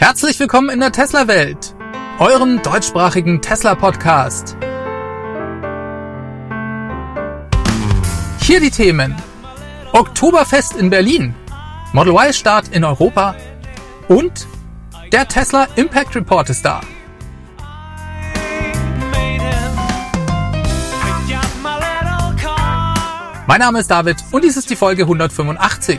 Herzlich willkommen in der Tesla-Welt, eurem deutschsprachigen Tesla-Podcast. Hier die Themen. Oktoberfest in Berlin, Model Y-Start in Europa und der Tesla Impact Report ist da. Mein Name ist David und dies ist die Folge 185.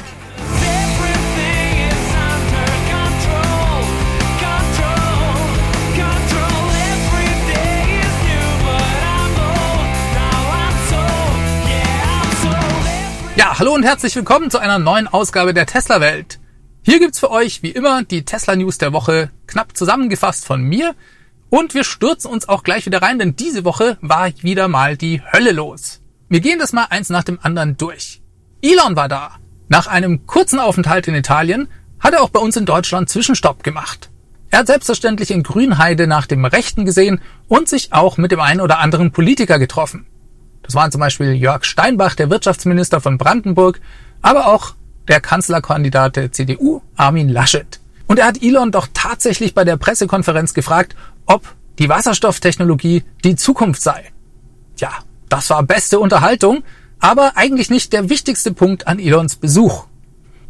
Ja, hallo und herzlich willkommen zu einer neuen Ausgabe der Tesla Welt. Hier gibt's für euch wie immer die Tesla News der Woche, knapp zusammengefasst von mir. Und wir stürzen uns auch gleich wieder rein, denn diese Woche war wieder mal die Hölle los. Wir gehen das mal eins nach dem anderen durch. Elon war da. Nach einem kurzen Aufenthalt in Italien hat er auch bei uns in Deutschland Zwischenstopp gemacht. Er hat selbstverständlich in Grünheide nach dem Rechten gesehen und sich auch mit dem einen oder anderen Politiker getroffen. Das waren zum Beispiel Jörg Steinbach, der Wirtschaftsminister von Brandenburg, aber auch der Kanzlerkandidat der CDU, Armin Laschet. Und er hat Elon doch tatsächlich bei der Pressekonferenz gefragt, ob die Wasserstofftechnologie die Zukunft sei. Ja, das war beste Unterhaltung, aber eigentlich nicht der wichtigste Punkt an Elons Besuch.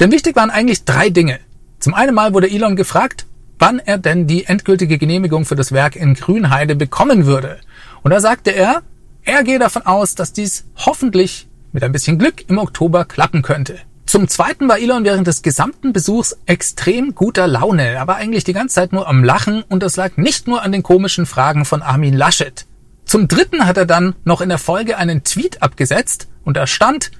Denn wichtig waren eigentlich drei Dinge. Zum einen mal wurde Elon gefragt, wann er denn die endgültige Genehmigung für das Werk in Grünheide bekommen würde. Und da sagte er, er gehe davon aus, dass dies hoffentlich mit ein bisschen Glück im Oktober klappen könnte. Zum Zweiten war Elon während des gesamten Besuchs extrem guter Laune. Er war eigentlich die ganze Zeit nur am Lachen und das lag nicht nur an den komischen Fragen von Armin Laschet. Zum Dritten hat er dann noch in der Folge einen Tweet abgesetzt und da stand,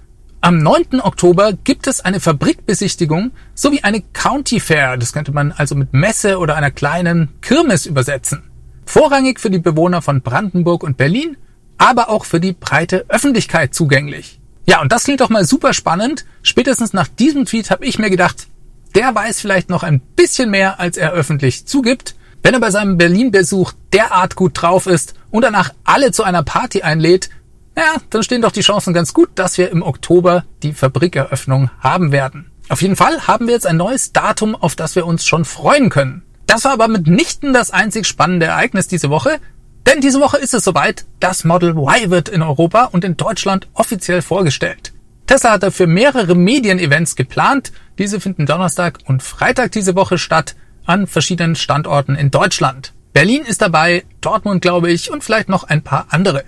am 9. Oktober gibt es eine Fabrikbesichtigung sowie eine County Fair. Das könnte man also mit Messe oder einer kleinen Kirmes übersetzen. Vorrangig für die Bewohner von Brandenburg und Berlin aber auch für die breite Öffentlichkeit zugänglich. Ja, und das klingt doch mal super spannend. Spätestens nach diesem Tweet habe ich mir gedacht, der weiß vielleicht noch ein bisschen mehr, als er öffentlich zugibt. Wenn er bei seinem Berlin-Besuch derart gut drauf ist und danach alle zu einer Party einlädt, ja, dann stehen doch die Chancen ganz gut, dass wir im Oktober die Fabrikeröffnung haben werden. Auf jeden Fall haben wir jetzt ein neues Datum, auf das wir uns schon freuen können. Das war aber mitnichten das einzig spannende Ereignis diese Woche. Denn diese Woche ist es soweit, das Model Y wird in Europa und in Deutschland offiziell vorgestellt. Tesla hat dafür mehrere Medienevents geplant. Diese finden Donnerstag und Freitag diese Woche statt an verschiedenen Standorten in Deutschland. Berlin ist dabei, Dortmund glaube ich und vielleicht noch ein paar andere.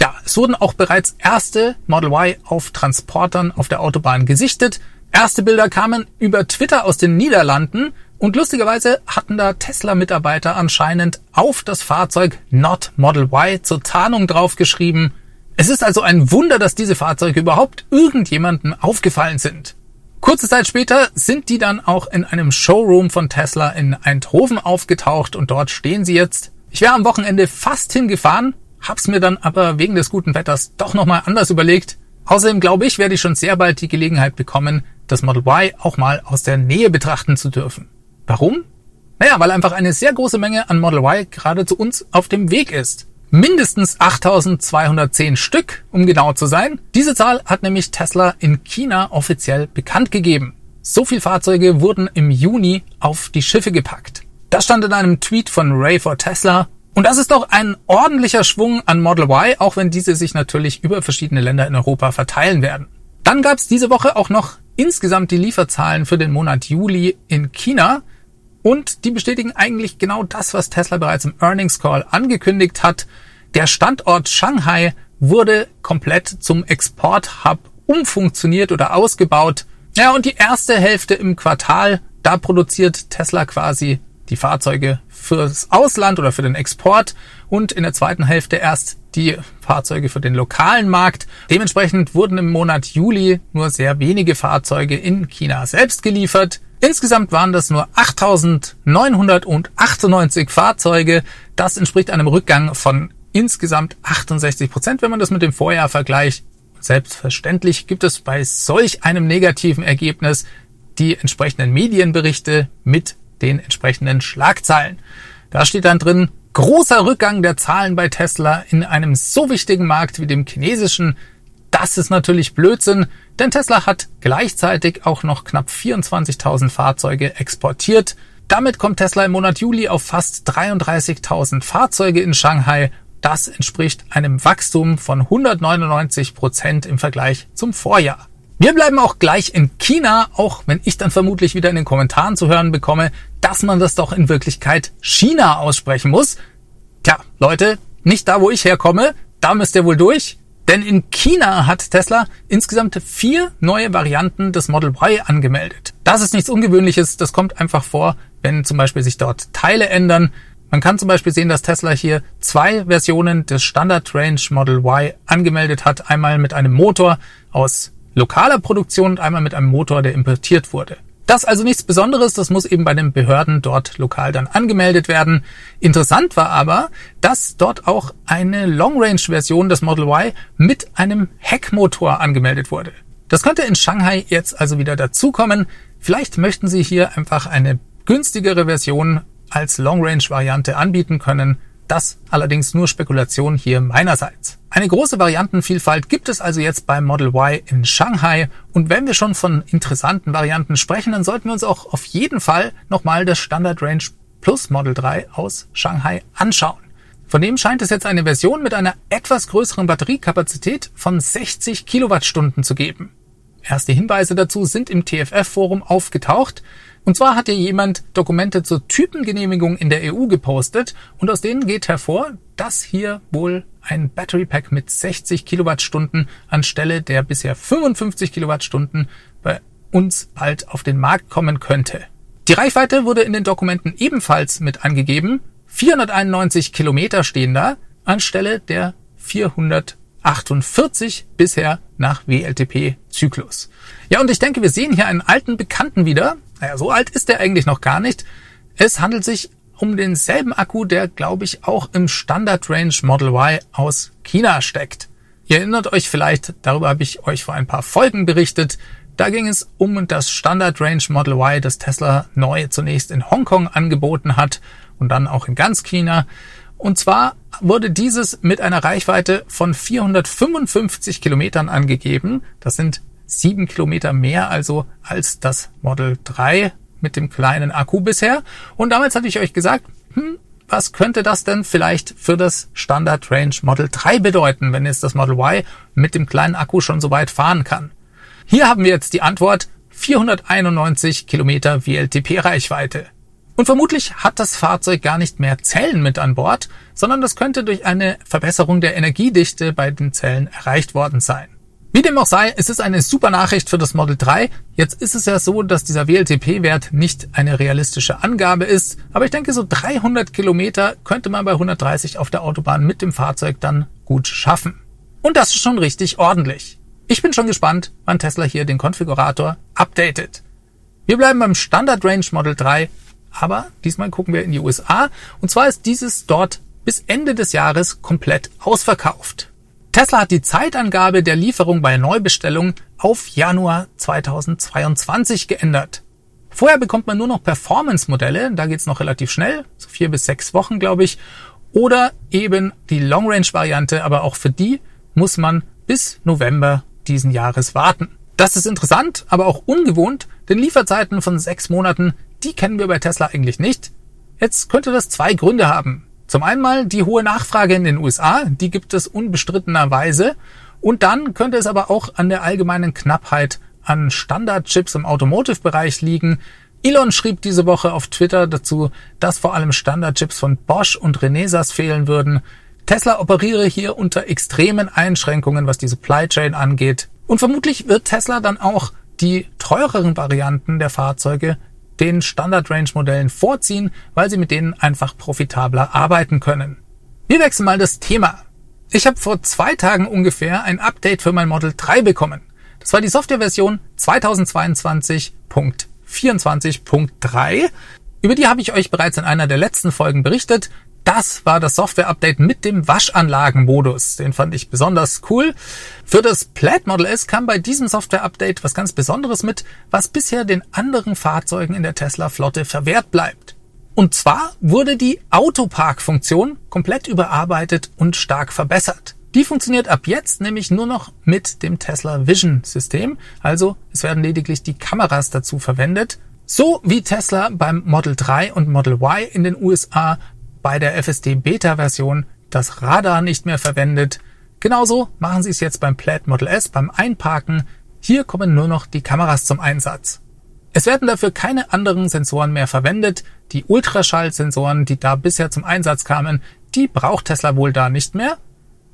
Ja, es wurden auch bereits erste Model Y auf Transportern auf der Autobahn gesichtet. Erste Bilder kamen über Twitter aus den Niederlanden und lustigerweise hatten da Tesla-Mitarbeiter anscheinend auf das Fahrzeug Not Model Y zur Tarnung draufgeschrieben. Es ist also ein Wunder, dass diese Fahrzeuge überhaupt irgendjemandem aufgefallen sind. Kurze Zeit später sind die dann auch in einem Showroom von Tesla in Eindhoven aufgetaucht und dort stehen sie jetzt. Ich wäre am Wochenende fast hingefahren, hab's mir dann aber wegen des guten Wetters doch nochmal anders überlegt. Außerdem glaube ich, werde ich schon sehr bald die Gelegenheit bekommen, das Model Y auch mal aus der Nähe betrachten zu dürfen. Warum? Naja, weil einfach eine sehr große Menge an Model Y gerade zu uns auf dem Weg ist. Mindestens 8210 Stück, um genau zu sein. Diese Zahl hat nämlich Tesla in China offiziell bekannt gegeben. So viele Fahrzeuge wurden im Juni auf die Schiffe gepackt. Das stand in einem Tweet von Ray for Tesla. Und das ist doch ein ordentlicher Schwung an Model Y, auch wenn diese sich natürlich über verschiedene Länder in Europa verteilen werden. Dann gab es diese Woche auch noch insgesamt die Lieferzahlen für den Monat Juli in China. Und die bestätigen eigentlich genau das, was Tesla bereits im Earnings Call angekündigt hat. Der Standort Shanghai wurde komplett zum Export-Hub umfunktioniert oder ausgebaut. Ja, und die erste Hälfte im Quartal, da produziert Tesla quasi die Fahrzeuge fürs Ausland oder für den Export und in der zweiten Hälfte erst die Fahrzeuge für den lokalen Markt. Dementsprechend wurden im Monat Juli nur sehr wenige Fahrzeuge in China selbst geliefert. Insgesamt waren das nur 8.998 Fahrzeuge. Das entspricht einem Rückgang von insgesamt 68 Prozent, wenn man das mit dem Vorjahr vergleicht. Selbstverständlich gibt es bei solch einem negativen Ergebnis die entsprechenden Medienberichte mit den entsprechenden Schlagzeilen. Da steht dann drin, großer Rückgang der Zahlen bei Tesla in einem so wichtigen Markt wie dem chinesischen. Das ist natürlich Blödsinn, denn Tesla hat gleichzeitig auch noch knapp 24.000 Fahrzeuge exportiert. Damit kommt Tesla im Monat Juli auf fast 33.000 Fahrzeuge in Shanghai. Das entspricht einem Wachstum von 199 Prozent im Vergleich zum Vorjahr. Wir bleiben auch gleich in China, auch wenn ich dann vermutlich wieder in den Kommentaren zu hören bekomme, dass man das doch in Wirklichkeit China aussprechen muss. Tja, Leute, nicht da, wo ich herkomme, da müsst ihr wohl durch. Denn in China hat Tesla insgesamt vier neue Varianten des Model Y angemeldet. Das ist nichts Ungewöhnliches, das kommt einfach vor, wenn zum Beispiel sich dort Teile ändern. Man kann zum Beispiel sehen, dass Tesla hier zwei Versionen des Standard Range Model Y angemeldet hat. Einmal mit einem Motor aus lokaler Produktion und einmal mit einem Motor, der importiert wurde. Das also nichts Besonderes, das muss eben bei den Behörden dort lokal dann angemeldet werden. Interessant war aber, dass dort auch eine Long-Range-Version des Model Y mit einem Heckmotor angemeldet wurde. Das könnte in Shanghai jetzt also wieder dazukommen. Vielleicht möchten Sie hier einfach eine günstigere Version als Long-Range-Variante anbieten können. Das allerdings nur Spekulation hier meinerseits. Eine große Variantenvielfalt gibt es also jetzt beim Model Y in Shanghai und wenn wir schon von interessanten Varianten sprechen, dann sollten wir uns auch auf jeden Fall nochmal das Standard Range Plus Model 3 aus Shanghai anschauen. Von dem scheint es jetzt eine Version mit einer etwas größeren Batteriekapazität von 60 Kilowattstunden zu geben. Erste Hinweise dazu sind im TFF-Forum aufgetaucht. Und zwar hat hier jemand Dokumente zur Typengenehmigung in der EU gepostet und aus denen geht hervor, dass hier wohl ein Battery Pack mit 60 Kilowattstunden anstelle der bisher 55 Kilowattstunden bei uns bald auf den Markt kommen könnte. Die Reichweite wurde in den Dokumenten ebenfalls mit angegeben. 491 Kilometer stehen da anstelle der 448 bisher nach WLTP-Zyklus. Ja, und ich denke, wir sehen hier einen alten Bekannten wieder, naja, so alt ist der eigentlich noch gar nicht. Es handelt sich um denselben Akku, der, glaube ich, auch im Standard Range Model Y aus China steckt. Ihr erinnert euch vielleicht, darüber habe ich euch vor ein paar Folgen berichtet. Da ging es um das Standard Range Model Y, das Tesla neu zunächst in Hongkong angeboten hat und dann auch in ganz China. Und zwar wurde dieses mit einer Reichweite von 455 Kilometern angegeben. Das sind sieben Kilometer mehr also als das Model 3 mit dem kleinen Akku bisher. Und damals hatte ich euch gesagt, hm, was könnte das denn vielleicht für das Standard Range Model 3 bedeuten, wenn jetzt das Model Y mit dem kleinen Akku schon so weit fahren kann? Hier haben wir jetzt die Antwort 491 Kilometer WLTP-Reichweite. Und vermutlich hat das Fahrzeug gar nicht mehr Zellen mit an Bord, sondern das könnte durch eine Verbesserung der Energiedichte bei den Zellen erreicht worden sein. Wie dem auch sei, es ist eine super Nachricht für das Model 3. Jetzt ist es ja so, dass dieser WLTP-Wert nicht eine realistische Angabe ist, aber ich denke, so 300 Kilometer könnte man bei 130 auf der Autobahn mit dem Fahrzeug dann gut schaffen. Und das ist schon richtig ordentlich. Ich bin schon gespannt, wann Tesla hier den Konfigurator updatet. Wir bleiben beim Standard Range Model 3, aber diesmal gucken wir in die USA und zwar ist dieses dort bis Ende des Jahres komplett ausverkauft. Tesla hat die Zeitangabe der Lieferung bei Neubestellung auf Januar 2022 geändert. Vorher bekommt man nur noch Performance-Modelle, da geht's noch relativ schnell, so vier bis sechs Wochen, glaube ich, oder eben die Long-Range-Variante, aber auch für die muss man bis November diesen Jahres warten. Das ist interessant, aber auch ungewohnt, denn Lieferzeiten von sechs Monaten, die kennen wir bei Tesla eigentlich nicht. Jetzt könnte das zwei Gründe haben. Zum einen mal die hohe Nachfrage in den USA, die gibt es unbestrittenerweise. Und dann könnte es aber auch an der allgemeinen Knappheit an Standardchips im Automotive-Bereich liegen. Elon schrieb diese Woche auf Twitter dazu, dass vor allem Standardchips von Bosch und Renesas fehlen würden. Tesla operiere hier unter extremen Einschränkungen, was die Supply Chain angeht. Und vermutlich wird Tesla dann auch die teureren Varianten der Fahrzeuge den Standard-Range-Modellen vorziehen, weil sie mit denen einfach profitabler arbeiten können. Wir wechseln mal das Thema. Ich habe vor zwei Tagen ungefähr ein Update für mein Model 3 bekommen. Das war die Softwareversion 2022.24.3. Über die habe ich euch bereits in einer der letzten Folgen berichtet. Das war das Software-Update mit dem Waschanlagenmodus. Den fand ich besonders cool. Für das Plaid Model S kam bei diesem Software-Update was ganz Besonderes mit, was bisher den anderen Fahrzeugen in der Tesla-Flotte verwehrt bleibt. Und zwar wurde die Autopark-Funktion komplett überarbeitet und stark verbessert. Die funktioniert ab jetzt nämlich nur noch mit dem Tesla Vision System. Also es werden lediglich die Kameras dazu verwendet So wie Tesla beim Model 3 und Model Y in den USA bei der FSD Beta Version das Radar nicht mehr verwendet, genauso machen sie es jetzt beim Plaid Model S beim Einparken. Hier kommen nur noch die Kameras zum Einsatz. Es werden dafür keine anderen Sensoren mehr verwendet. Die Ultraschallsensoren, die da bisher zum Einsatz kamen, die braucht Tesla wohl da nicht mehr.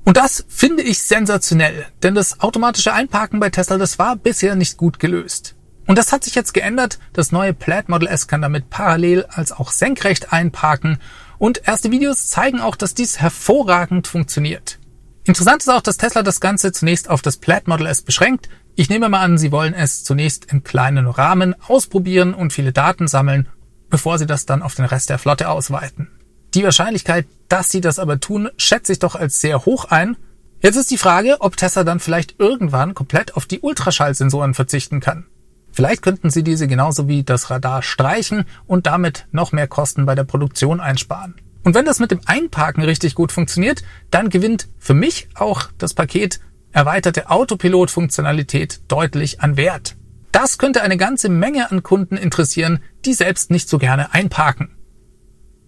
Und das finde ich sensationell, denn das automatische Einparken bei Tesla, das war bisher nicht gut gelöst. Und das hat sich jetzt geändert. Das neue Plaid Model S kann damit parallel als auch senkrecht einparken. Und erste Videos zeigen auch, dass dies hervorragend funktioniert. Interessant ist auch, dass Tesla das Ganze zunächst auf das Plaid Model S beschränkt. Ich nehme mal an, Sie wollen es zunächst im kleinen Rahmen ausprobieren und viele Daten sammeln, bevor Sie das dann auf den Rest der Flotte ausweiten. Die Wahrscheinlichkeit, dass sie das aber tun, schätze ich doch als sehr hoch ein. Jetzt ist die Frage, ob Tesla dann vielleicht irgendwann komplett auf die Ultraschallsensoren verzichten kann. Vielleicht könnten sie diese genauso wie das Radar streichen und damit noch mehr Kosten bei der Produktion einsparen. Und wenn das mit dem Einparken richtig gut funktioniert, dann gewinnt für mich auch das Paket erweiterte Autopilot-Funktionalität deutlich an Wert. Das könnte eine ganze Menge an Kunden interessieren, die selbst nicht so gerne einparken.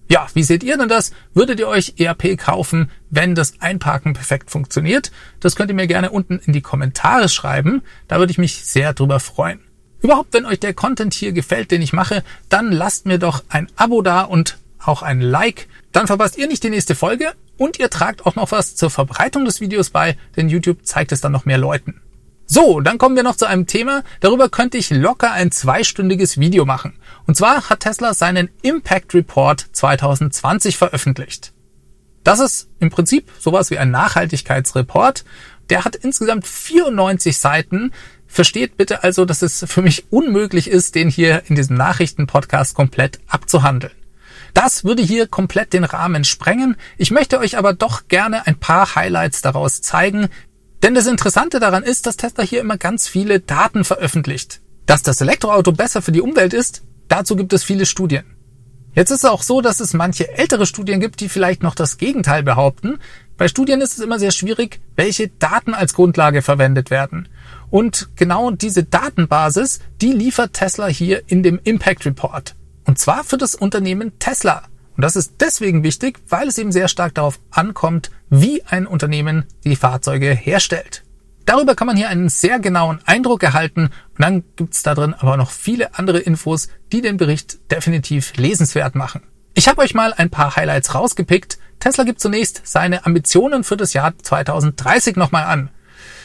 Ja, wie seht ihr denn das? Würdet ihr euch ERP kaufen, wenn das Einparken perfekt funktioniert? Das könnt ihr mir gerne unten in die Kommentare schreiben. Da würde ich mich sehr drüber freuen. Überhaupt, wenn euch der Content hier gefällt, den ich mache, dann lasst mir doch ein Abo da und auch ein Like. Dann verpasst ihr nicht die nächste Folge und ihr tragt auch noch was zur Verbreitung des Videos bei, denn YouTube zeigt es dann noch mehr Leuten. So, dann kommen wir noch zu einem Thema, darüber könnte ich locker ein zweistündiges Video machen. Und zwar hat Tesla seinen Impact Report 2020 veröffentlicht. Das ist im Prinzip sowas wie ein Nachhaltigkeitsreport. Der hat insgesamt 94 Seiten. Versteht bitte also, dass es für mich unmöglich ist, den hier in diesem Nachrichtenpodcast komplett abzuhandeln. Das würde hier komplett den Rahmen sprengen. Ich möchte euch aber doch gerne ein paar Highlights daraus zeigen, denn das Interessante daran ist, dass Tesla hier immer ganz viele Daten veröffentlicht. Dass das Elektroauto besser für die Umwelt ist, dazu gibt es viele Studien. Jetzt ist es auch so, dass es manche ältere Studien gibt, die vielleicht noch das Gegenteil behaupten. Bei Studien ist es immer sehr schwierig, welche Daten als Grundlage verwendet werden. Und genau diese Datenbasis, die liefert Tesla hier in dem Impact Report. Und zwar für das Unternehmen Tesla. Und das ist deswegen wichtig, weil es eben sehr stark darauf ankommt, wie ein Unternehmen die Fahrzeuge herstellt. Darüber kann man hier einen sehr genauen Eindruck erhalten und dann gibt's da drin aber noch viele andere Infos, die den Bericht definitiv lesenswert machen. Ich habe euch mal ein paar Highlights rausgepickt. Tesla gibt zunächst seine Ambitionen für das Jahr 2030 nochmal an.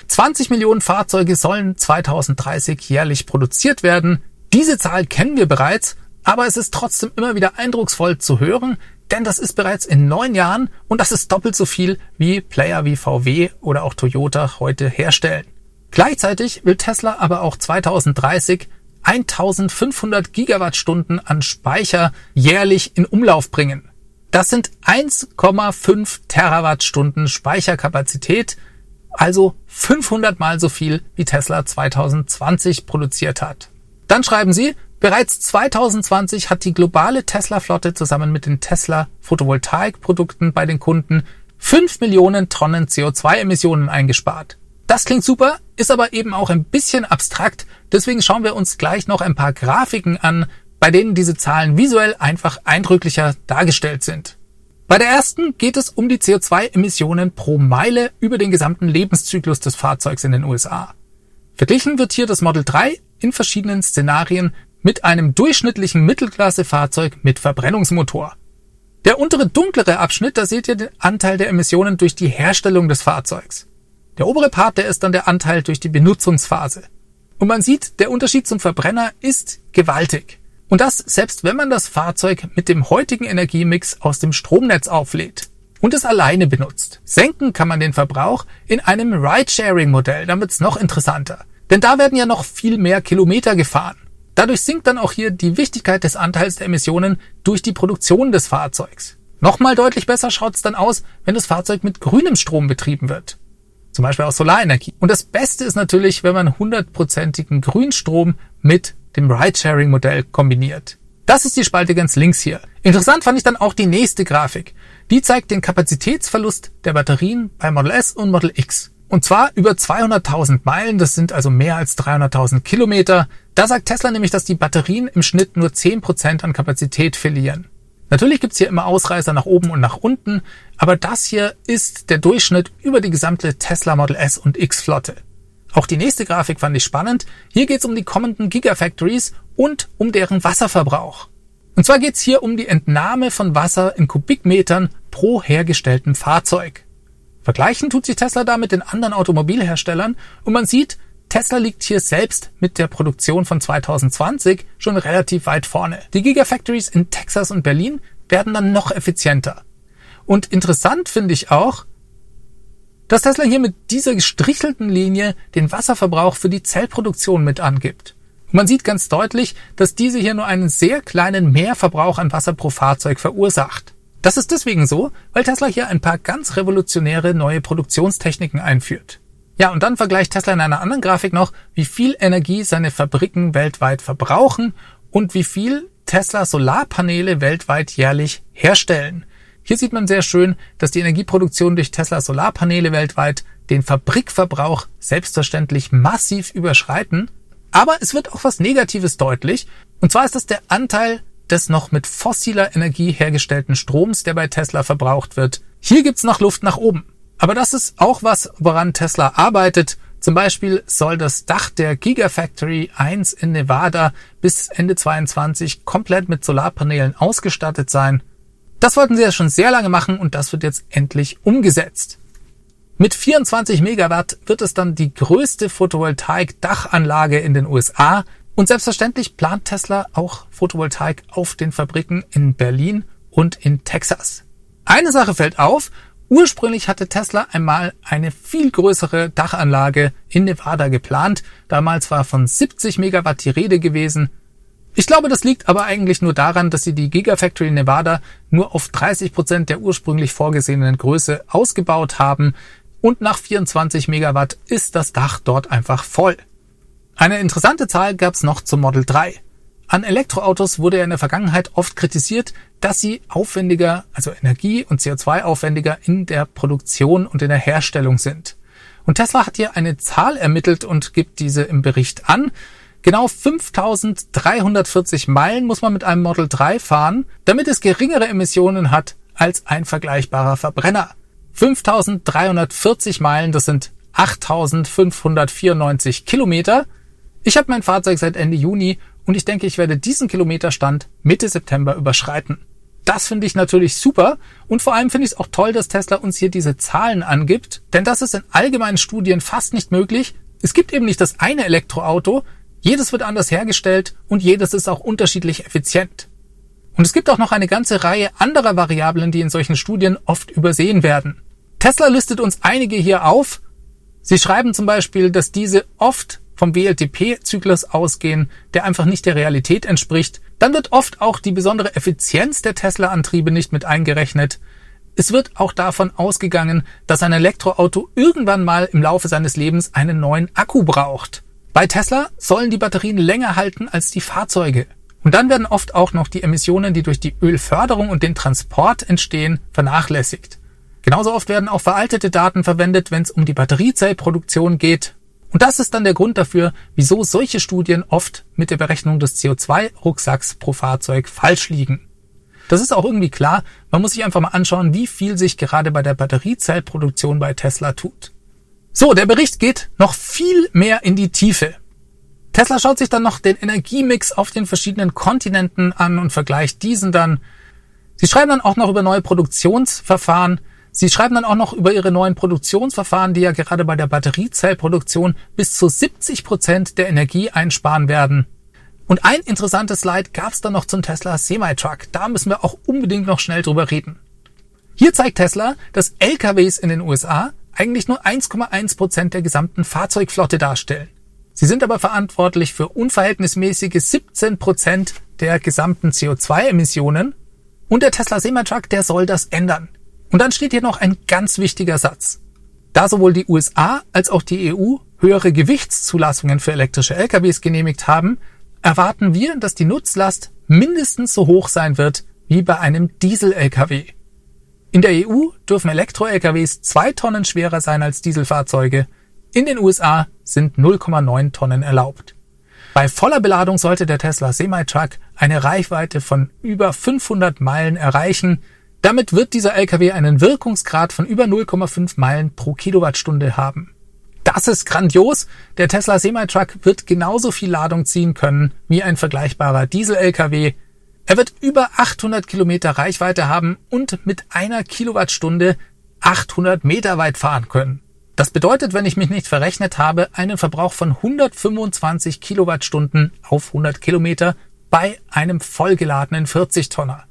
20 Millionen Fahrzeuge sollen 2030 jährlich produziert werden. Diese Zahl kennen wir bereits aber es ist trotzdem immer wieder eindrucksvoll zu hören, denn das ist bereits in neun Jahren und das ist doppelt so viel wie Player wie VW oder auch Toyota heute herstellen. Gleichzeitig will Tesla aber auch 2030 1500 Gigawattstunden an Speicher jährlich in Umlauf bringen. Das sind 1,5 Terawattstunden Speicherkapazität, also 500 mal so viel wie Tesla 2020 produziert hat. Dann schreiben sie, Bereits 2020 hat die globale Tesla-Flotte zusammen mit den Tesla-Photovoltaik-Produkten bei den Kunden 5 Millionen Tonnen CO2-Emissionen eingespart. Das klingt super, ist aber eben auch ein bisschen abstrakt, deswegen schauen wir uns gleich noch ein paar Grafiken an, bei denen diese Zahlen visuell einfach eindrücklicher dargestellt sind. Bei der ersten geht es um die CO2-Emissionen pro Meile über den gesamten Lebenszyklus des Fahrzeugs in den USA. Verglichen wird hier das Model 3 in verschiedenen Szenarien mit einem durchschnittlichen Mittelklassefahrzeug mit Verbrennungsmotor. Der untere dunklere Abschnitt, da seht ihr den Anteil der Emissionen durch die Herstellung des Fahrzeugs. Der obere Part, der ist dann der Anteil durch die Benutzungsphase. Und man sieht, der Unterschied zum Verbrenner ist gewaltig. Und das selbst wenn man das Fahrzeug mit dem heutigen Energiemix aus dem Stromnetz auflädt und es alleine benutzt. Senken kann man den Verbrauch in einem Ride-Sharing-Modell, dann wird's noch interessanter. Denn da werden ja noch viel mehr Kilometer gefahren. Dadurch sinkt dann auch hier die Wichtigkeit des Anteils der Emissionen durch die Produktion des Fahrzeugs. Nochmal deutlich besser schaut es dann aus, wenn das Fahrzeug mit grünem Strom betrieben wird. Zum Beispiel aus Solarenergie. Und das Beste ist natürlich, wenn man hundertprozentigen Grünstrom mit dem Ride-Sharing-Modell kombiniert. Das ist die Spalte ganz links hier. Interessant fand ich dann auch die nächste Grafik. Die zeigt den Kapazitätsverlust der Batterien bei Model S und Model X. Und zwar über 200.000 Meilen, das sind also mehr als 300.000 Kilometer. Da sagt Tesla nämlich, dass die Batterien im Schnitt nur 10% an Kapazität verlieren. Natürlich gibt's hier immer Ausreißer nach oben und nach unten, aber das hier ist der Durchschnitt über die gesamte Tesla Model S und X Flotte. Auch die nächste Grafik fand ich spannend. Hier geht's um die kommenden Gigafactories und um deren Wasserverbrauch. Und zwar geht's hier um die Entnahme von Wasser in Kubikmetern pro hergestelltem Fahrzeug. Vergleichen tut sich Tesla da mit den anderen Automobilherstellern und man sieht, Tesla liegt hier selbst mit der Produktion von 2020 schon relativ weit vorne. Die Gigafactories in Texas und Berlin werden dann noch effizienter. Und interessant finde ich auch, dass Tesla hier mit dieser gestrichelten Linie den Wasserverbrauch für die Zellproduktion mit angibt. Man sieht ganz deutlich, dass diese hier nur einen sehr kleinen Mehrverbrauch an Wasser pro Fahrzeug verursacht. Das ist deswegen so, weil Tesla hier ein paar ganz revolutionäre neue Produktionstechniken einführt. Ja, und dann vergleicht Tesla in einer anderen Grafik noch, wie viel Energie seine Fabriken weltweit verbrauchen und wie viel Tesla Solarpaneele weltweit jährlich herstellen. Hier sieht man sehr schön, dass die Energieproduktion durch Tesla Solarpaneele weltweit den Fabrikverbrauch selbstverständlich massiv überschreiten. Aber es wird auch was Negatives deutlich. Und zwar ist das der Anteil des noch mit fossiler Energie hergestellten Stroms, der bei Tesla verbraucht wird. Hier gibt's noch Luft nach oben. Aber das ist auch was, woran Tesla arbeitet. Zum Beispiel soll das Dach der Gigafactory 1 in Nevada bis Ende 22 komplett mit Solarpanelen ausgestattet sein. Das wollten sie ja schon sehr lange machen und das wird jetzt endlich umgesetzt. Mit 24 Megawatt wird es dann die größte Photovoltaik-Dachanlage in den USA und selbstverständlich plant Tesla auch Photovoltaik auf den Fabriken in Berlin und in Texas. Eine Sache fällt auf, Ursprünglich hatte Tesla einmal eine viel größere Dachanlage in Nevada geplant. Damals war von 70 Megawatt die Rede gewesen. Ich glaube, das liegt aber eigentlich nur daran, dass sie die Gigafactory Nevada nur auf 30 Prozent der ursprünglich vorgesehenen Größe ausgebaut haben und nach 24 Megawatt ist das Dach dort einfach voll. Eine interessante Zahl gab es noch zum Model 3. An Elektroautos wurde ja in der Vergangenheit oft kritisiert, dass sie aufwendiger, also Energie- und CO2 aufwendiger in der Produktion und in der Herstellung sind. Und Tesla hat hier eine Zahl ermittelt und gibt diese im Bericht an. Genau 5340 Meilen muss man mit einem Model 3 fahren, damit es geringere Emissionen hat als ein vergleichbarer Verbrenner. 5340 Meilen, das sind 8594 Kilometer. Ich habe mein Fahrzeug seit Ende Juni und ich denke, ich werde diesen Kilometerstand Mitte September überschreiten. Das finde ich natürlich super und vor allem finde ich es auch toll, dass Tesla uns hier diese Zahlen angibt, denn das ist in allgemeinen Studien fast nicht möglich. Es gibt eben nicht das eine Elektroauto, jedes wird anders hergestellt und jedes ist auch unterschiedlich effizient. Und es gibt auch noch eine ganze Reihe anderer Variablen, die in solchen Studien oft übersehen werden. Tesla listet uns einige hier auf. Sie schreiben zum Beispiel, dass diese oft vom WLTP-Zyklus ausgehen, der einfach nicht der Realität entspricht, dann wird oft auch die besondere Effizienz der Tesla-Antriebe nicht mit eingerechnet. Es wird auch davon ausgegangen, dass ein Elektroauto irgendwann mal im Laufe seines Lebens einen neuen Akku braucht. Bei Tesla sollen die Batterien länger halten als die Fahrzeuge. Und dann werden oft auch noch die Emissionen, die durch die Ölförderung und den Transport entstehen, vernachlässigt. Genauso oft werden auch veraltete Daten verwendet, wenn es um die Batteriezellproduktion geht und das ist dann der Grund dafür, wieso solche Studien oft mit der Berechnung des CO2-Rucksacks pro Fahrzeug falsch liegen. Das ist auch irgendwie klar, man muss sich einfach mal anschauen, wie viel sich gerade bei der Batteriezellproduktion bei Tesla tut. So, der Bericht geht noch viel mehr in die Tiefe. Tesla schaut sich dann noch den Energiemix auf den verschiedenen Kontinenten an und vergleicht diesen dann. Sie schreiben dann auch noch über neue Produktionsverfahren, Sie schreiben dann auch noch über Ihre neuen Produktionsverfahren, die ja gerade bei der Batteriezellproduktion bis zu 70 Prozent der Energie einsparen werden. Und ein interessantes Slide gab es dann noch zum Tesla Semi-Truck. Da müssen wir auch unbedingt noch schnell drüber reden. Hier zeigt Tesla, dass LKWs in den USA eigentlich nur 1,1 Prozent der gesamten Fahrzeugflotte darstellen. Sie sind aber verantwortlich für unverhältnismäßige 17 Prozent der gesamten CO2-Emissionen. Und der Tesla Semi-Truck, der soll das ändern. Und dann steht hier noch ein ganz wichtiger Satz. Da sowohl die USA als auch die EU höhere Gewichtszulassungen für elektrische LKWs genehmigt haben, erwarten wir, dass die Nutzlast mindestens so hoch sein wird wie bei einem Diesel-LKW. In der EU dürfen Elektro-LKWs zwei Tonnen schwerer sein als Dieselfahrzeuge. In den USA sind 0,9 Tonnen erlaubt. Bei voller Beladung sollte der Tesla Semi-Truck eine Reichweite von über 500 Meilen erreichen. Damit wird dieser LKW einen Wirkungsgrad von über 0,5 Meilen pro Kilowattstunde haben. Das ist grandios. Der Tesla Semi-Truck wird genauso viel Ladung ziehen können wie ein vergleichbarer Diesel-LKW. Er wird über 800 Kilometer Reichweite haben und mit einer Kilowattstunde 800 Meter weit fahren können. Das bedeutet, wenn ich mich nicht verrechnet habe, einen Verbrauch von 125 Kilowattstunden auf 100 Kilometer bei einem vollgeladenen 40-Tonner.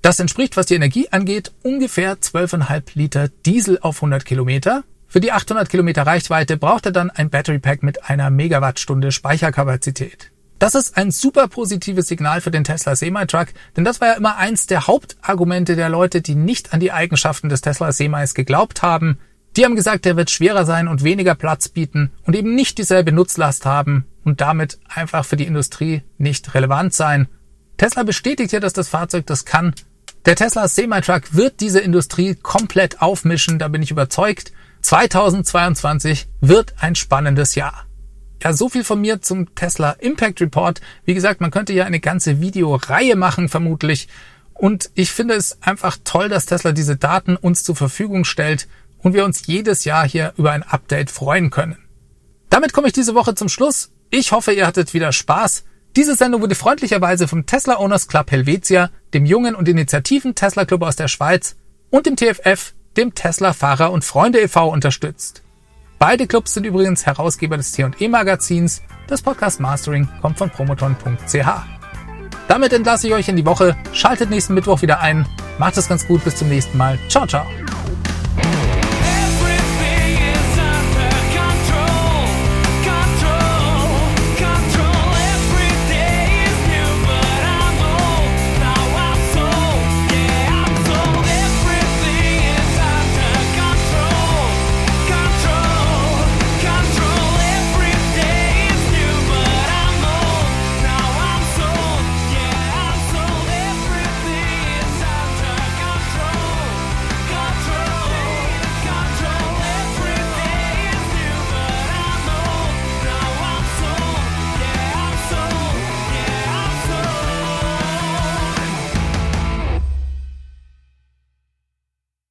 Das entspricht, was die Energie angeht, ungefähr 12,5 Liter Diesel auf 100 Kilometer. Für die 800 Kilometer Reichweite braucht er dann ein Battery Pack mit einer Megawattstunde Speicherkapazität. Das ist ein super positives Signal für den Tesla Semi-Truck, denn das war ja immer eins der Hauptargumente der Leute, die nicht an die Eigenschaften des Tesla Semis geglaubt haben. Die haben gesagt, er wird schwerer sein und weniger Platz bieten und eben nicht dieselbe Nutzlast haben und damit einfach für die Industrie nicht relevant sein. Tesla bestätigt ja, dass das Fahrzeug das kann. Der Tesla Semi-Truck wird diese Industrie komplett aufmischen, da bin ich überzeugt. 2022 wird ein spannendes Jahr. Ja, so viel von mir zum Tesla Impact Report. Wie gesagt, man könnte ja eine ganze Videoreihe machen, vermutlich. Und ich finde es einfach toll, dass Tesla diese Daten uns zur Verfügung stellt und wir uns jedes Jahr hier über ein Update freuen können. Damit komme ich diese Woche zum Schluss. Ich hoffe, ihr hattet wieder Spaß. Diese Sendung wurde freundlicherweise vom Tesla Owners Club Helvetia, dem jungen und initiativen Tesla Club aus der Schweiz und dem TFF, dem Tesla Fahrer und Freunde e.V. unterstützt. Beide Clubs sind übrigens Herausgeber des T&E Magazins. Das Podcast Mastering kommt von promoton.ch. Damit entlasse ich euch in die Woche. Schaltet nächsten Mittwoch wieder ein. Macht es ganz gut. Bis zum nächsten Mal. Ciao, ciao.